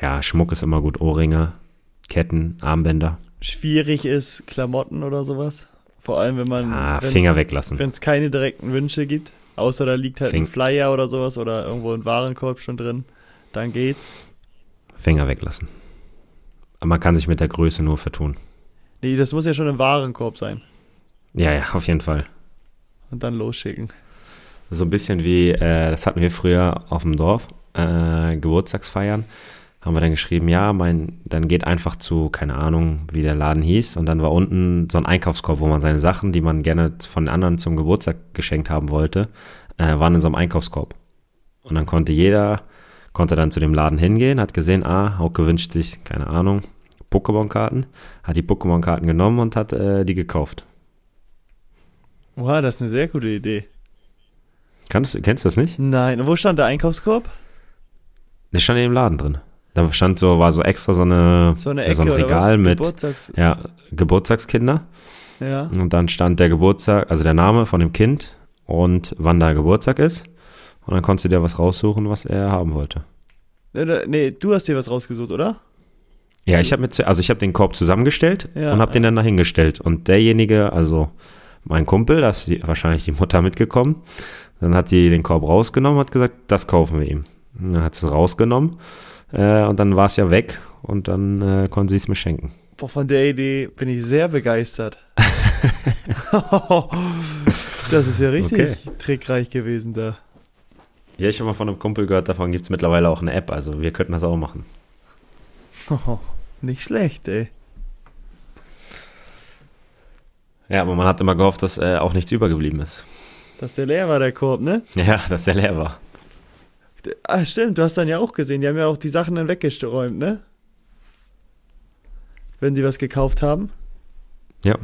Ja, Schmuck ist immer gut, Ohrringe, Ketten, Armbänder. schwierig ist, Klamotten oder sowas. Vor allem, wenn man. Ah, Finger weglassen. Wenn es keine direkten Wünsche gibt. Außer da liegt halt Fing. ein Flyer oder sowas oder irgendwo ein Warenkorb schon drin. Dann geht's. Finger weglassen. Aber man kann sich mit der Größe nur vertun. Nee, das muss ja schon ein Warenkorb sein. Ja, ja, auf jeden Fall. Und dann losschicken. So ein bisschen wie, äh, das hatten wir früher auf dem Dorf, äh, Geburtstagsfeiern. Haben wir dann geschrieben, ja, mein, dann geht einfach zu, keine Ahnung, wie der Laden hieß. Und dann war unten so ein Einkaufskorb, wo man seine Sachen, die man gerne von den anderen zum Geburtstag geschenkt haben wollte, äh, waren in so einem Einkaufskorb. Und dann konnte jeder, konnte dann zu dem Laden hingehen, hat gesehen, ah, Hauke wünscht sich, keine Ahnung, Pokémon-Karten, hat die Pokémon-Karten genommen und hat äh, die gekauft. Wow, das ist eine sehr gute Idee. Kannst, kennst du das nicht? Nein. Und wo stand der Einkaufskorb? Der stand in dem Laden drin. Da stand so, war so extra so eine, so, eine Ecke, so ein Regal mit Geburtstags ja, Geburtstagskinder. Ja. Und dann stand der Geburtstag, also der Name von dem Kind und wann da Geburtstag ist. Und dann konntest du dir was raussuchen, was er haben wollte. Nee, du hast dir was rausgesucht, oder? Ja, ich habe mir, also ich habe den Korb zusammengestellt ja, und habe den dann dahingestellt. Und derjenige, also mein Kumpel, da ist die, wahrscheinlich die Mutter mitgekommen, dann hat die den Korb rausgenommen und hat gesagt, das kaufen wir ihm. Und dann hat sie es rausgenommen äh, und dann war es ja weg und dann äh, konnte sie es mir schenken. Boah, von der Idee bin ich sehr begeistert. das ist ja richtig okay. trickreich gewesen da. Ja, ich habe mal von einem Kumpel gehört, davon gibt es mittlerweile auch eine App, also wir könnten das auch machen. Oh, nicht schlecht, ey. Ja, aber man hat immer gehofft, dass äh, auch nichts übergeblieben ist. Dass der leer war, der Korb, ne? Ja, dass der leer war. Ah, stimmt, du hast dann ja auch gesehen, die haben ja auch die Sachen dann weggeräumt, ne? Wenn die was gekauft haben. Ja.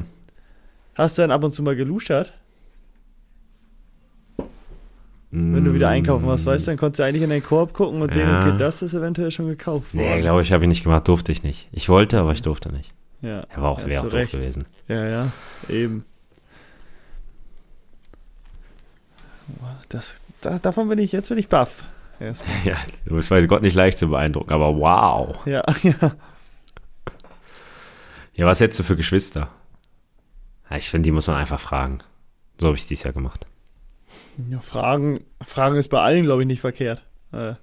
Hast du dann ab und zu mal geluschert? Wenn du wieder einkaufen warst, weißt du, dann konntest du eigentlich in den Korb gucken und sehen, ja. okay, das ist eventuell schon gekauft worden. Nee, glaube ich, habe ich nicht gemacht, durfte ich nicht. Ich wollte, aber ich durfte nicht. Ja. Er war auch, ja, auch doof gewesen. Ja, ja, eben. Das, da, davon bin ich, jetzt bin ich baff. Erstmal. Ja, du bist weiß Gott nicht leicht zu beeindrucken, aber wow. Ja, ja. Ja, was hättest du für Geschwister? Ich finde, die muss man einfach fragen. So habe ich es dieses Jahr gemacht. Ja, fragen, fragen ist bei allen, glaube ich, nicht verkehrt. Äh,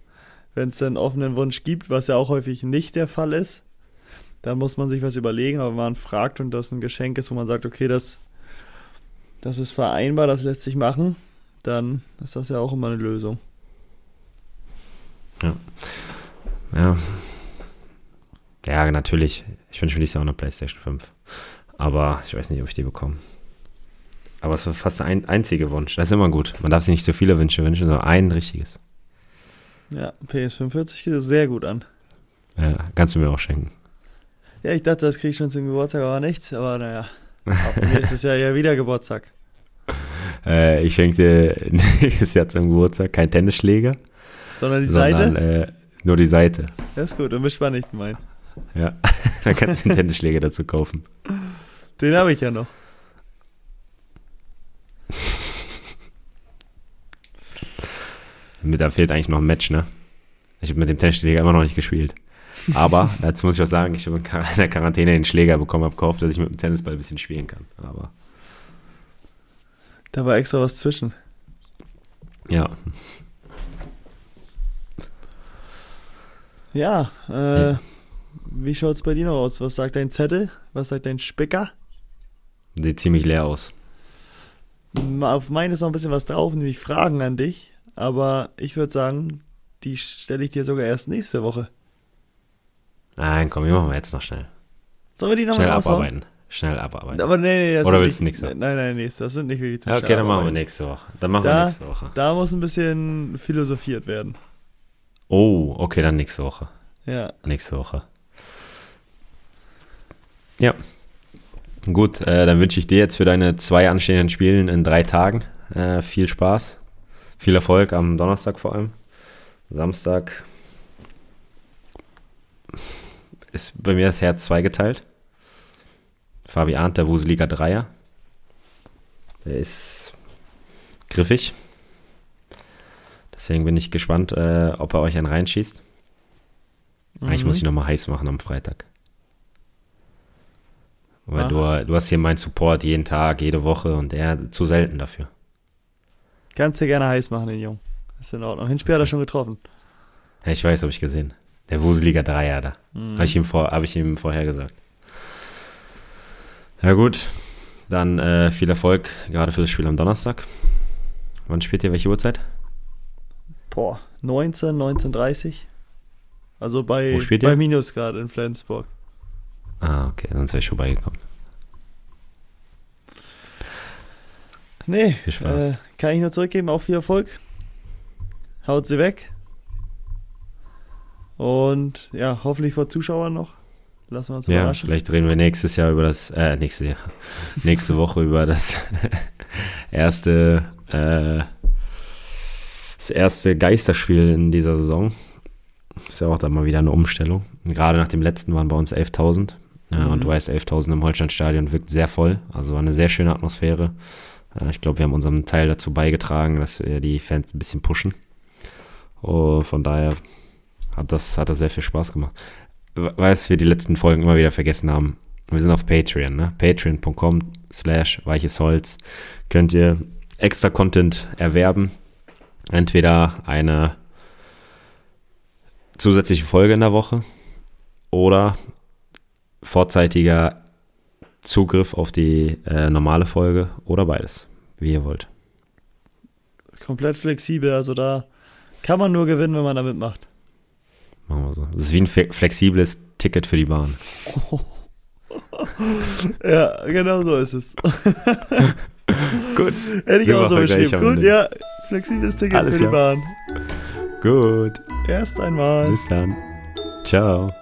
Wenn es einen offenen Wunsch gibt, was ja auch häufig nicht der Fall ist, dann muss man sich was überlegen. Aber wenn man fragt und das ein Geschenk ist, wo man sagt, okay, das, das ist vereinbar, das lässt sich machen, dann ist das ja auch immer eine Lösung. Ja. Ja. Ja, natürlich. Ich wünsche mir dieses Jahr auch eine PlayStation 5. Aber ich weiß nicht, ob ich die bekomme. Aber es war fast der ein, einzige Wunsch. Das ist immer gut. Man darf sich nicht so viele Wünsche wünschen, sondern ein richtiges. Ja, PS5 hört sich sehr gut an. Ja, kannst du mir auch schenken. Ja, ich dachte, das kriege ich schon zum Geburtstag, aber nicht. Aber naja, nächstes Jahr ja wieder Geburtstag. Äh, ich schenke dir nächstes Jahr zum Geburtstag keinen Tennisschläger. Sondern die sondern, Seite? Äh, nur die Seite. Das ist gut, dann bist du nicht mein. Ja, dann kannst du einen Tennisschläger dazu kaufen. Den habe ich ja noch. Mit da fehlt eigentlich noch ein Match, ne? Ich habe mit dem Tennisschläger immer noch nicht gespielt. Aber, jetzt muss ich auch sagen, ich habe in der Quarantäne den Schläger bekommen, habe gehofft, dass ich mit dem Tennisball ein bisschen spielen kann. Aber. Da war extra was zwischen. Ja. Ja, äh, ja. wie schaut's bei dir noch aus? Was sagt dein Zettel? Was sagt dein Spicker? Sieht ziemlich leer aus. Auf meinen ist noch ein bisschen was drauf, nämlich Fragen an dich. Aber ich würde sagen, die stelle ich dir sogar erst nächste Woche. Nein, komm, die machen wir jetzt noch schnell. Sollen wir die nochmal abarbeiten? Schnell abarbeiten. Aber nee, nee, das Oder willst du nichts Nein, nein, nee, das sind nicht wirklich zum Okay, dann machen wir nächste Woche. Dann machen da, wir nächste Woche. Da muss ein bisschen philosophiert werden. Oh, okay, dann nächste Woche. Ja. Nächste Woche. Ja. Gut, äh, dann wünsche ich dir jetzt für deine zwei anstehenden Spielen in drei Tagen äh, viel Spaß. Viel Erfolg am Donnerstag vor allem. Samstag ist bei mir das Herz zweigeteilt. Fabi Arndt, der Wuseliger Dreier. Der ist griffig. Deswegen bin ich gespannt, äh, ob er euch einen reinschießt. Mhm. Eigentlich muss ich nochmal heiß machen am Freitag. Weil du, du hast hier meinen Support jeden Tag, jede Woche und er zu selten dafür. Kannst du gerne heiß machen, den Jungen. Ist in Ordnung. Hinspiel hat er schon getroffen. Ja, ich weiß, habe ich gesehen. Der Wuseliger Dreier da. Mhm. Habe ich, ihm hab ich ihm vorher gesagt. Ja, gut. Dann äh, viel Erfolg, gerade für das Spiel am Donnerstag. Wann spielt ihr? Welche Uhrzeit? Boah, 19, 19.30 Also bei, bei Minusgrad in Flensburg. Ah, okay, sonst wäre ich vorbeigekommen. Nee, viel Spaß. Äh, kann ich nur zurückgeben, auch viel Erfolg. Haut sie weg. Und ja, hoffentlich vor Zuschauern noch. Lassen wir uns ja, überraschen. Vielleicht reden wir nächstes Jahr über das, äh, nächste Jahr, nächste Woche über das erste, äh, das erste Geisterspiel in dieser Saison. Ist ja auch dann mal wieder eine Umstellung. Gerade nach dem letzten waren bei uns 11.000. Ja, mhm. Und du weißt, 11.000 im Holsteinstadion wirkt sehr voll. Also war eine sehr schöne Atmosphäre. Ich glaube, wir haben unseren Teil dazu beigetragen, dass wir die Fans ein bisschen pushen. Und von daher hat das, hat das sehr viel Spaß gemacht. Weißt wir die letzten Folgen immer wieder vergessen haben. Wir sind auf Patreon, ne? Patreon.com slash weiches Holz. Könnt ihr extra Content erwerben. Entweder eine zusätzliche Folge in der Woche oder vorzeitiger Zugriff auf die äh, normale Folge oder beides, wie ihr wollt. Komplett flexibel, also da kann man nur gewinnen, wenn man damit macht. Machen wir so. Das ist wie ein flexibles Ticket für die Bahn. ja, genau so ist es. Gut. Hätte ich auch so beschrieben. Gut, ja, flexibles Ticket Alles für klar. die Bahn. Gut. Erst einmal. Bis dann. Ciao.